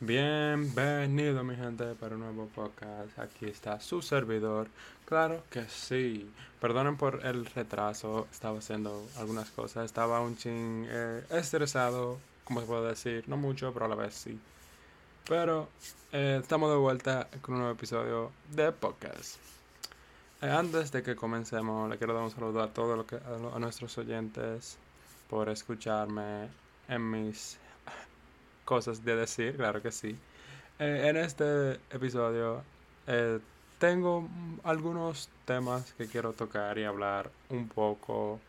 Bienvenido mi gente para un nuevo podcast. Aquí está su servidor. Claro que sí. Perdonen por el retraso. Estaba haciendo algunas cosas. Estaba un ching eh, estresado. Como se puede decir. No mucho, pero a la vez sí. Pero eh, estamos de vuelta con un nuevo episodio de podcast. Eh, antes de que comencemos, le quiero dar un saludo a todos a, a nuestros oyentes por escucharme en mis cosas de decir, claro que sí. Eh, en este episodio eh, tengo algunos temas que quiero tocar y hablar un poco.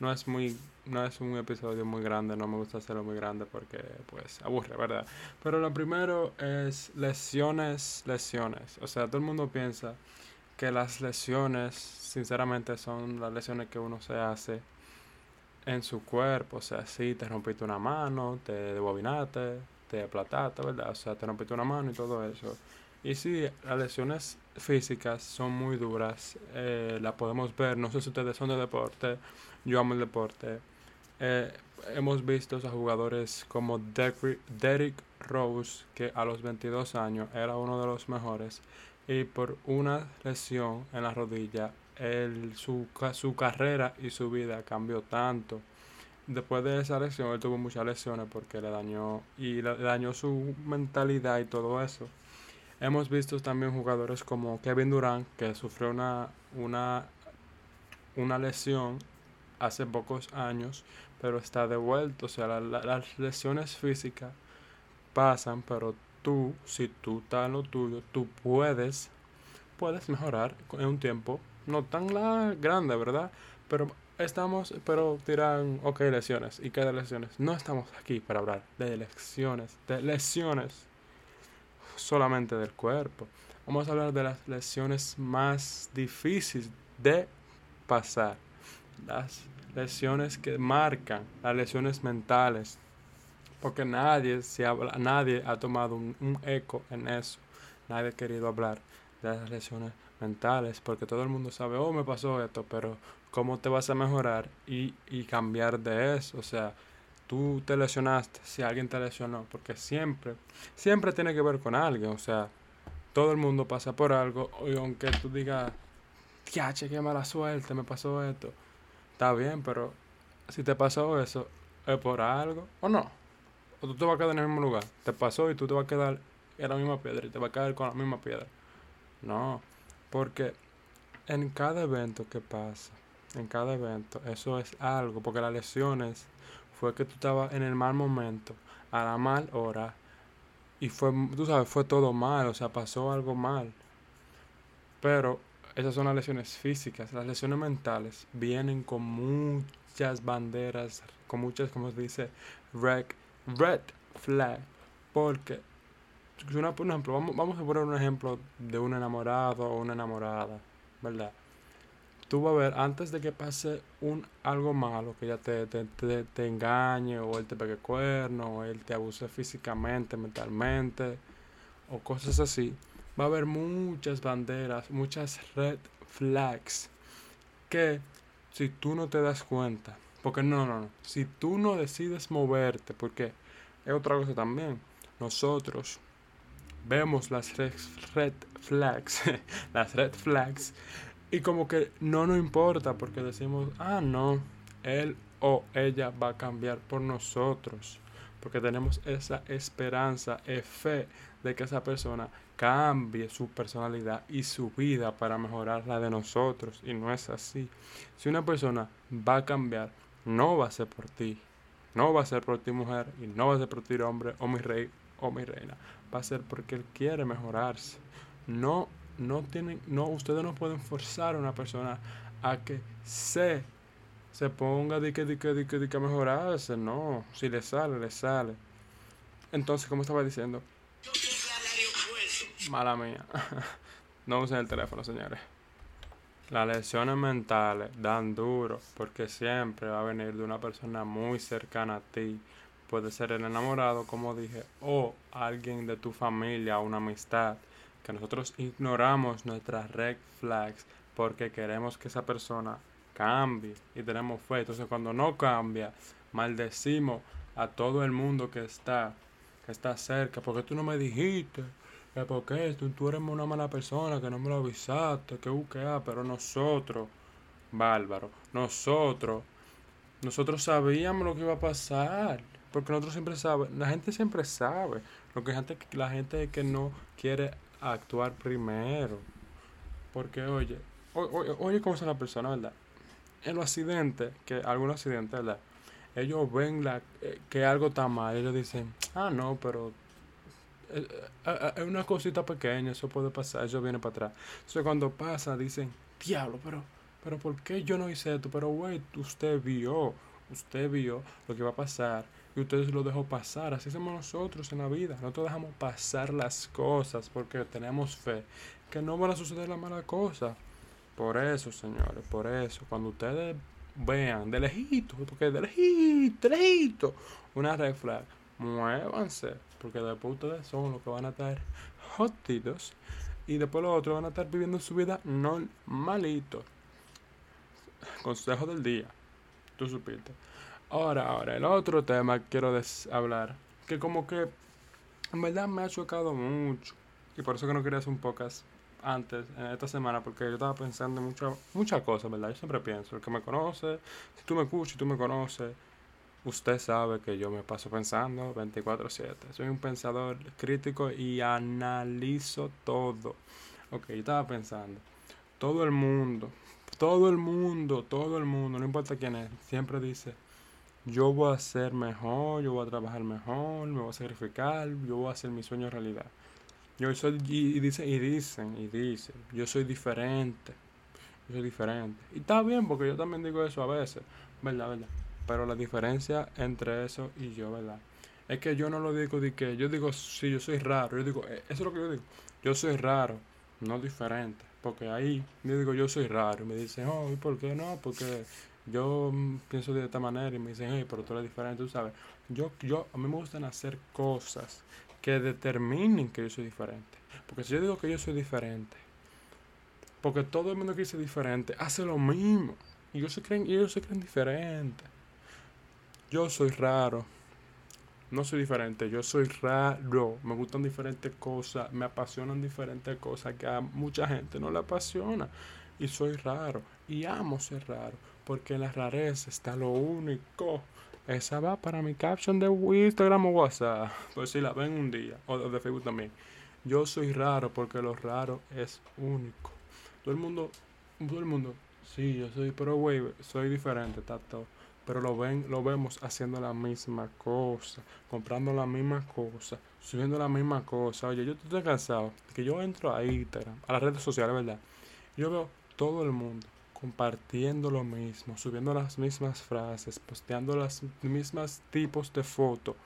No es muy no es un episodio muy grande, no me gusta hacerlo muy grande porque pues aburre, ¿verdad? Pero lo primero es lesiones, lesiones. O sea, todo el mundo piensa que las lesiones, sinceramente, son las lesiones que uno se hace en su cuerpo. O sea, si te rompiste una mano, te debobinaste, te aplataste, ¿verdad? O sea, te rompiste una mano y todo eso. Y sí, las lesiones físicas son muy duras. Eh, las podemos ver. No sé si ustedes son de deporte. Yo amo el deporte. Eh, hemos visto a jugadores como Derrick Rose, que a los 22 años era uno de los mejores. Y por una lesión en la rodilla el, su, su carrera y su vida cambió tanto. Después de esa lesión, él tuvo muchas lesiones porque le dañó y le dañó su mentalidad y todo eso. Hemos visto también jugadores como Kevin Durant, que sufrió una, una, una lesión hace pocos años, pero está de vuelta. O sea, las lesiones físicas pasan, pero tú, si tú estás en lo tuyo, tú puedes, puedes mejorar en un tiempo no tan la grande, ¿verdad? Pero estamos, pero tiran, ok, lesiones. ¿Y qué de lesiones? No estamos aquí para hablar de lesiones, de lesiones solamente del cuerpo. Vamos a hablar de las lesiones más difíciles de pasar. Las lesiones que marcan, las lesiones mentales. Porque nadie, se habla, nadie ha tomado un, un eco en eso. Nadie ha querido hablar de las lesiones mentales, porque todo el mundo sabe, oh, me pasó esto, pero ¿cómo te vas a mejorar y, y cambiar de eso? O sea, tú te lesionaste, si alguien te lesionó, porque siempre, siempre tiene que ver con alguien, o sea, todo el mundo pasa por algo, y aunque tú digas, che, qué mala suerte, me pasó esto, está bien, pero si te pasó eso, es por algo, o no, o tú te vas a quedar en el mismo lugar, te pasó y tú te vas a quedar en la misma piedra y te vas a quedar con la misma piedra. No, porque en cada evento que pasa, en cada evento, eso es algo, porque las lesiones fue que tú estabas en el mal momento, a la mal hora, y fue, tú sabes, fue todo mal, o sea, pasó algo mal. Pero esas son las lesiones físicas, las lesiones mentales vienen con muchas banderas, con muchas, como se dice, red, red flag, porque una, por ejemplo, vamos, vamos a poner un ejemplo de un enamorado o una enamorada, ¿verdad? Tú vas a ver, antes de que pase un algo malo, que ya te, te, te, engañe, o él te pegue cuerno, o él te abuse físicamente, mentalmente, o cosas así, va a haber muchas banderas, muchas red flags, que si tú no te das cuenta, porque no, no, no, si tú no decides moverte, porque es otra cosa también, nosotros vemos las red, flags, las red flags, y como que no nos importa porque decimos, ah, no, él o ella va a cambiar por nosotros, porque tenemos esa esperanza y fe de que esa persona cambie su personalidad y su vida para mejorar la de nosotros, y no es así. Si una persona va a cambiar, no va a ser por ti, no va a ser por ti mujer, y no va a ser por ti hombre o mi rey o mi reina, va a ser porque él quiere mejorarse. No, no tienen, no, ustedes no pueden forzar a una persona a que se, se ponga de que, de que, de que, de que mejorarse. No, si le sale, le sale. Entonces, como estaba diciendo, mala mía, no usen el teléfono, señores. Las lesiones mentales dan duro porque siempre va a venir de una persona muy cercana a ti Puede ser el enamorado, como dije, o alguien de tu familia, una amistad, que nosotros ignoramos nuestras red flags porque queremos que esa persona cambie y tenemos fe. Entonces cuando no cambia, maldecimos a todo el mundo que está que está cerca, ¿por qué tú no me dijiste? que ¿Por qué tú, tú eres una mala persona, que no me lo avisaste, que uh, pero nosotros, bárbaro, nosotros, nosotros sabíamos lo que iba a pasar, porque nosotros siempre sabemos, la gente siempre sabe, lo que gente, la gente que no quiere actuar primero, porque oye, oye, oye cómo son las personas, ¿verdad? En los accidentes, que algunos accidentes, ¿verdad? ellos ven la, eh, que algo está mal, ellos dicen, ah, no, pero eh, eh, es una cosita pequeña, eso puede pasar, eso viene para atrás. Entonces cuando pasa, dicen, diablo, pero, pero ¿por qué yo no hice esto? Pero, güey, usted vio, usted vio lo que va a pasar y usted lo dejó pasar. Así somos nosotros en la vida. Nosotros dejamos pasar las cosas porque tenemos fe que no van a suceder las malas cosas. Por eso, señores, por eso, cuando ustedes vean de lejito, porque de lejito, lejito, una red flag, muévanse, porque después ustedes son los que van a estar jotitos y después los otros van a estar viviendo su vida normalito. Consejo del día, tú supiste. Ahora, ahora, el otro tema que quiero hablar, que como que en verdad me ha chocado mucho, y por eso que no quería hacer un podcast antes, esta semana, porque yo estaba pensando en muchas cosas, ¿verdad? Yo siempre pienso, el que me conoce, si tú me escuchas, si tú me conoces, usted sabe que yo me paso pensando 24/7. Soy un pensador crítico y analizo todo. Ok, yo estaba pensando, todo el mundo, todo el mundo, todo el mundo, no importa quién es, siempre dice, yo voy a ser mejor, yo voy a trabajar mejor, me voy a sacrificar, yo voy a hacer mi sueño realidad. Yo soy, y, dicen, y dicen, y dicen, yo soy diferente. Yo soy diferente. Y está bien, porque yo también digo eso a veces, ¿verdad? ¿verdad? Pero la diferencia entre eso y yo, ¿verdad? Es que yo no lo digo de que, yo digo, sí, yo soy raro. Yo digo, eh, eso es lo que yo digo. Yo soy raro, no diferente. Porque ahí yo digo, yo soy raro. Y me dicen, oh, ¿y por qué no? Porque yo mm, pienso de esta manera y me dicen, hey, pero tú eres diferente, tú sabes. Yo, yo, a mí me gustan hacer cosas que determinen que yo soy diferente. Porque si yo digo que yo soy diferente, porque todo el mundo que dice diferente hace lo mismo. Y ellos se creen, ellos se creen diferentes. Yo soy raro. No soy diferente, yo soy raro. Me gustan diferentes cosas, me apasionan diferentes cosas que a mucha gente no le apasiona. Y soy raro. Y amo ser raro. Porque en la rareza está lo único esa va para mi caption de Instagram o WhatsApp. Pues si la ven un día. O de Facebook también. Yo soy raro porque lo raro es único. Todo el mundo, todo el mundo, sí, yo soy, pero güey, soy diferente, tato. Pero lo ven, lo vemos haciendo la misma cosa, comprando la misma cosa, subiendo la misma cosa. Oye, yo estoy cansado que yo entro a Instagram, a las redes sociales, ¿verdad? Yo veo todo el mundo compartiendo lo mismo, subiendo las mismas frases, posteando las mismas tipos de fotos.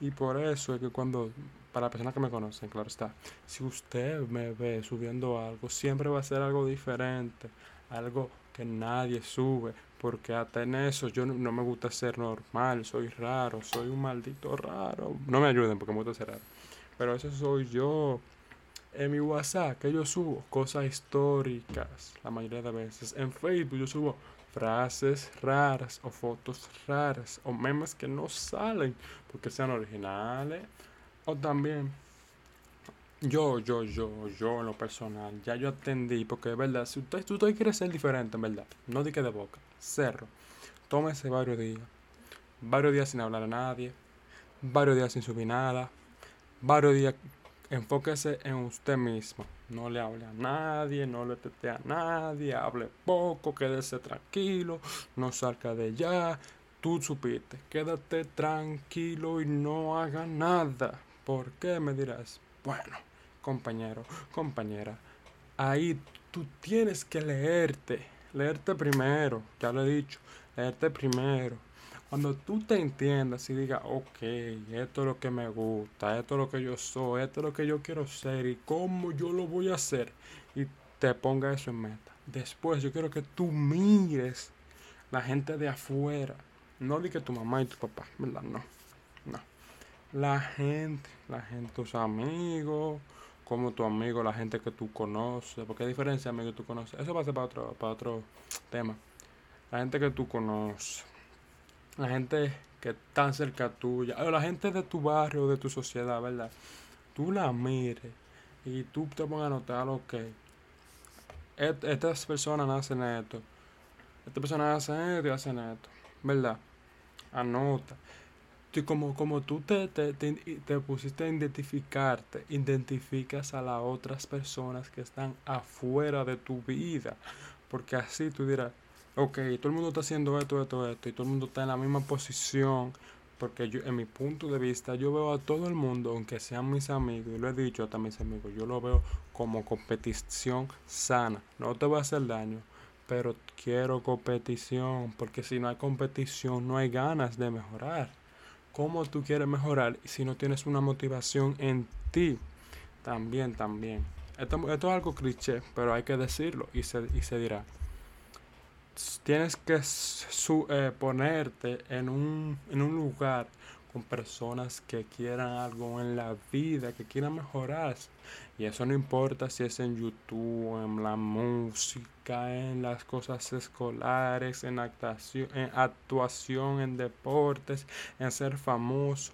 Y por eso es que cuando, para personas que me conocen, claro está, si usted me ve subiendo algo, siempre va a ser algo diferente, algo que nadie sube, porque hasta en eso yo no, me gusta ser normal, soy raro, soy un maldito raro. No me ayuden porque me gusta ser raro. Pero eso soy yo en mi WhatsApp que yo subo cosas históricas la mayoría de veces. En Facebook yo subo frases raras o fotos raras o memes que no salen porque sean originales. O también yo, yo, yo, yo en lo personal, ya yo atendí porque es verdad, si usted, usted quiere ser diferente, en verdad, no di que de boca, cerro. Tómese varios días, varios días sin hablar a nadie, varios días sin subir nada, varios días enfóquese en usted mismo. No le hable a nadie, no le tete a nadie, hable poco, quédese tranquilo, no salga de allá. Tú supiste, quédate tranquilo y no haga nada. ¿Por qué me dirás? Bueno, compañero, compañera, ahí tú tienes que leerte, leerte primero, ya lo he dicho, leerte primero cuando tú te entiendas y digas, ok, esto es lo que me gusta, esto es lo que yo soy, esto es lo que yo quiero ser y cómo yo lo voy a hacer, y te ponga eso en meta. Después yo quiero que tú mires la gente de afuera, no di que tu mamá y tu papá, ¿verdad? No, no. La gente, la gente, tus amigos, como tu amigo, la gente que tú conoces, porque hay diferencia amigo que tú conoces. Eso va a ser para otro, para otro tema. La gente que tú conoces la gente que están cerca tuya, o la gente de tu barrio, de tu sociedad, ¿verdad? Tú la mires y tú te pongas a notar lo que estas personas hacen esto, estas personas hacen esto y hacen esto, ¿verdad? Anota. Y como, como tú te, te, te, pusiste a identificarte, identificas a las otras personas que están afuera de tu vida. Porque así tú dirás, ok, todo el mundo está haciendo esto, esto, esto, y todo el mundo está en la misma posición. Porque yo, en mi punto de vista, yo veo a todo el mundo, aunque sean mis amigos, y lo he dicho a mis amigos, yo lo veo como competición sana. No te va a hacer daño, pero quiero competición, porque si no hay competición, no hay ganas de mejorar. ¿Cómo tú quieres mejorar si no tienes una motivación en ti? También, también. Esto, esto es algo cliché, pero hay que decirlo y se, y se dirá tienes que su, eh, ponerte en un, en un lugar con personas que quieran algo en la vida, que quieran mejorar. Y eso no importa si es en YouTube, en la música, en las cosas escolares, en actuación, en, actuación, en deportes, en ser famoso.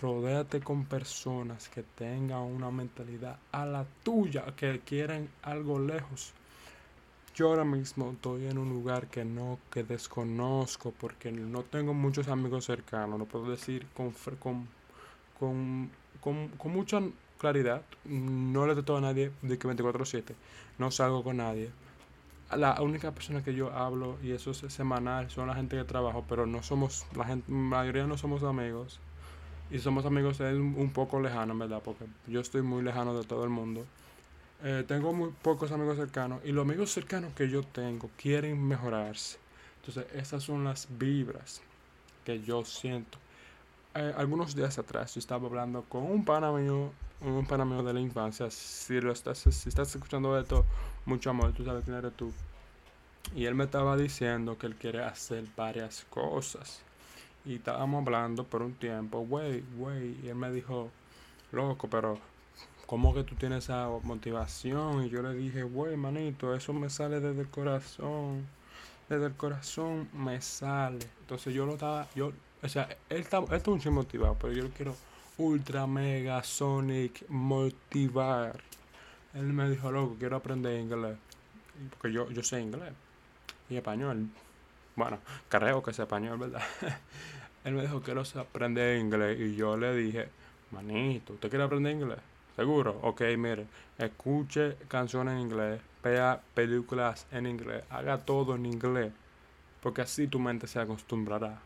Rodéate con personas que tengan una mentalidad a la tuya, que quieran algo lejos. Yo ahora mismo estoy en un lugar que no, que desconozco porque no tengo muchos amigos cercanos, no puedo decir con, con, con, con, con mucha claridad, no le todo a nadie de que 24/7, no salgo con nadie. La única persona que yo hablo, y eso es semanal, son la gente que trabajo, pero no somos, la gente, mayoría no somos amigos. Y somos amigos es un poco lejano, ¿verdad? Porque yo estoy muy lejano de todo el mundo. Eh, tengo muy pocos amigos cercanos y los amigos cercanos que yo tengo quieren mejorarse. Entonces, esas son las vibras que yo siento. Eh, algunos días atrás yo estaba hablando con un pana mío, un pana de la infancia. Si, lo estás, si estás escuchando esto, mucho amor, tú sabes quién eres tú. Y él me estaba diciendo que él quiere hacer varias cosas. Y estábamos hablando por un tiempo, güey, güey. Y él me dijo, loco, pero ¿cómo que tú tienes esa motivación? Y yo le dije, güey, manito, eso me sale desde el corazón. Desde el corazón me sale. Entonces yo lo estaba, yo, o sea, él está, él está un motivado, pero yo lo quiero ultra mega sonic motivar. Él me dijo, loco, quiero aprender inglés. Porque yo, yo sé inglés y español. Bueno, creo que sé español, ¿verdad? él me dijo, quiero aprender inglés. Y yo le dije, manito, ¿usted quiere aprender inglés? ¿Seguro? Ok, mire, escuche canciones en inglés, vea películas en inglés, haga todo en inglés, porque así tu mente se acostumbrará.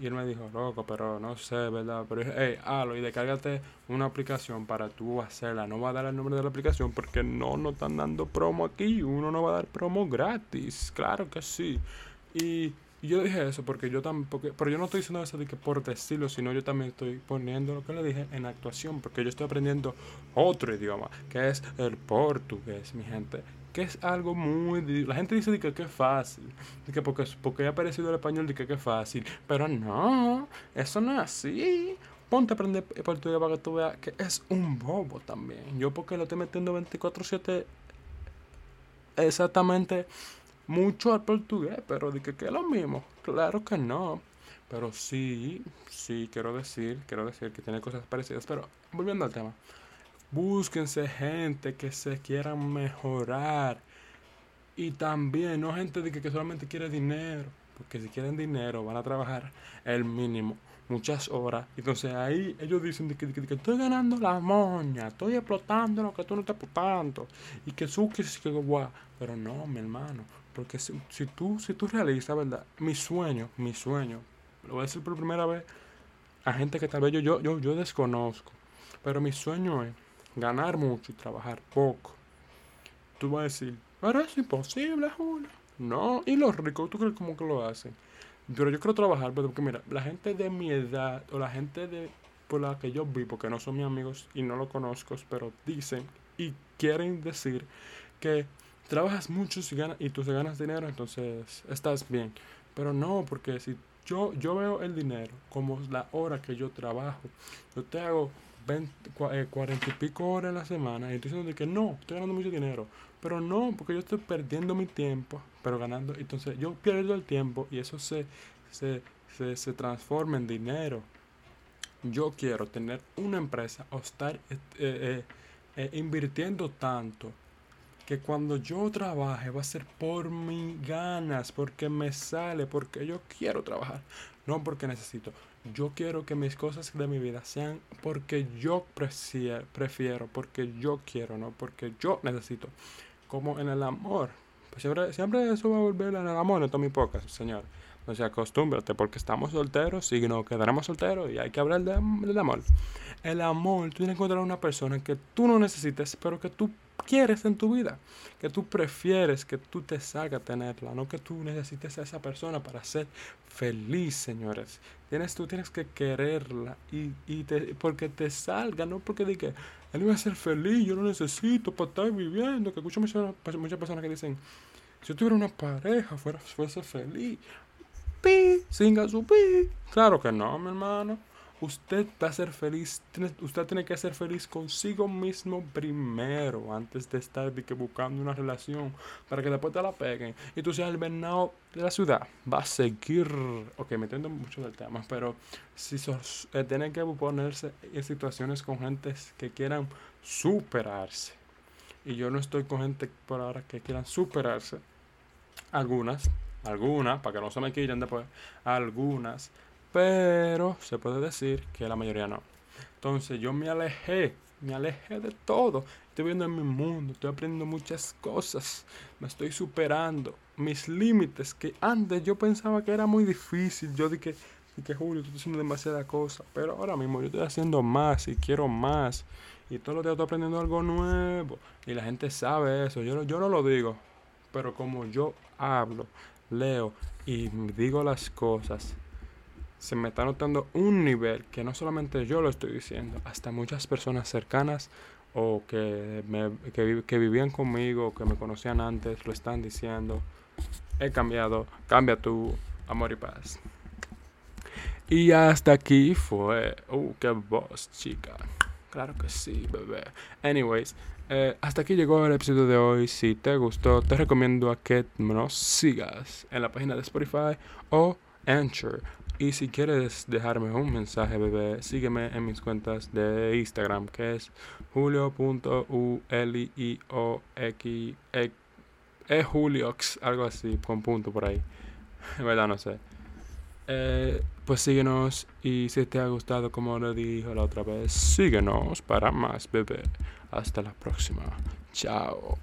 Y él me dijo, loco, pero no sé, ¿verdad? Pero hey, halo, y descárgate una aplicación para tú hacerla. No va a dar el nombre de la aplicación porque no nos están dando promo aquí. Uno no va a dar promo gratis. Claro que sí. Y y yo dije eso porque yo también, pero yo no estoy diciendo eso de que por decirlo, sino yo también estoy poniendo lo que le dije en actuación, porque yo estoy aprendiendo otro idioma, que es el portugués, mi gente, que es algo muy... La gente dice de que, es fácil, de que porque, porque ha aparecido el español, de que, que fácil, pero no, eso no es así. Ponte a aprender portugués para que tú veas que es un bobo también. Yo porque lo estoy metiendo 24/7 exactamente mucho al portugués, pero de que, es lo mismo. Claro que no. Pero sí, sí, quiero decir, quiero decir que tiene cosas parecidas. Pero volviendo al tema, búsquense gente que se quiera mejorar. Y también, no gente que, que solamente quiere dinero. Porque si quieren dinero, van a trabajar el mínimo muchas horas. Entonces ahí ellos dicen que, estoy ganando la moña, estoy explotando lo que tú no estás explotando. Y que su que, que guau. Pero no, mi hermano. Porque si, si, tú, si tú realizas, ¿verdad? Mi sueño, mi sueño, lo voy a decir por primera vez a gente que tal vez yo, yo, yo, yo desconozco. Pero mi sueño es ganar mucho y trabajar poco. Tú vas a decir, pero es imposible, Julio. No, y los ricos, ¿tú crees cómo que lo hacen? Pero yo quiero trabajar, porque mira, la gente de mi edad, o la gente de por la que yo vi, porque no son mis amigos y no lo conozco, pero dicen y quieren decir que trabajas mucho y, ganas, y tú ganas dinero, entonces estás bien. Pero no, porque si yo, yo veo el dinero como la hora que yo trabajo, yo te hago 20, 40 y pico horas en la semana y estoy diciendo que no, estoy ganando mucho dinero. Pero no, porque yo estoy perdiendo mi tiempo, pero ganando. Entonces yo pierdo el tiempo y eso se, se, se, se transforme en dinero. Yo quiero tener una empresa o estar eh, eh, eh, invirtiendo tanto que cuando yo trabaje va a ser por mis ganas, porque me sale, porque yo quiero trabajar, no porque necesito. Yo quiero que mis cosas de mi vida sean porque yo prefiero, porque yo quiero, no porque yo necesito. Como en el amor. Pues siempre, siempre eso va a volver en el amor, no muy pocas, señor. O sea, acostúmbrate porque estamos solteros y no quedaremos solteros y hay que hablar del amor. El amor, tú tienes que encontrar una persona que tú no necesites, pero que tú quieres en tu vida, que tú prefieres que tú te salga a tenerla, no que tú necesites a esa persona para ser feliz, señores. Tienes, tú tienes que quererla y, y te, porque te salga, no porque diga, él iba a ser feliz, yo lo necesito para estar viviendo, que escucho muchas, muchas personas que dicen, si yo tuviera una pareja, fuera, fuese feliz pi, singa su pi. Claro que no, mi hermano. Usted va a ser feliz, usted tiene que ser feliz consigo mismo primero, antes de estar buscando una relación, para que después te la peguen y tú seas el venado de la ciudad. Va a seguir, ok, metiendo mucho del tema, pero si eh, tienen que ponerse en situaciones con gente que quieran superarse. Y yo no estoy con gente por ahora que quieran superarse. Algunas, algunas, para que no se me quillen después, algunas, pero se puede decir que la mayoría no. Entonces yo me alejé, me alejé de todo. Estoy viendo en mi mundo, estoy aprendiendo muchas cosas, me estoy superando mis límites que antes yo pensaba que era muy difícil. Yo dije, que Julio, tú estás haciendo demasiada cosa, pero ahora mismo yo estoy haciendo más y quiero más. Y todos los días estoy aprendiendo algo nuevo. Y la gente sabe eso. Yo, yo no lo digo, pero como yo hablo, leo y digo las cosas, se me está notando un nivel que no solamente yo lo estoy diciendo, hasta muchas personas cercanas o que, me, que, vivían conmigo, o que me conocían antes, lo están diciendo. He cambiado, cambia tu amor y paz. Y hasta aquí fue. Uh, qué voz, chica. Claro que sí, bebé. Anyways, eh, hasta aquí llegó el episodio de hoy. Si te gustó, te recomiendo a que nos sigas en la página de Spotify o Anchor. Y si quieres dejarme un mensaje, bebé, sígueme en mis cuentas de Instagram, que es julio.uliox. Es e, Juliox, algo así, con punto por ahí. En verdad no sé. Eh, pues síguenos y si te ha gustado como lo dijo la otra vez, síguenos para más, bebé. Hasta la próxima. Chao.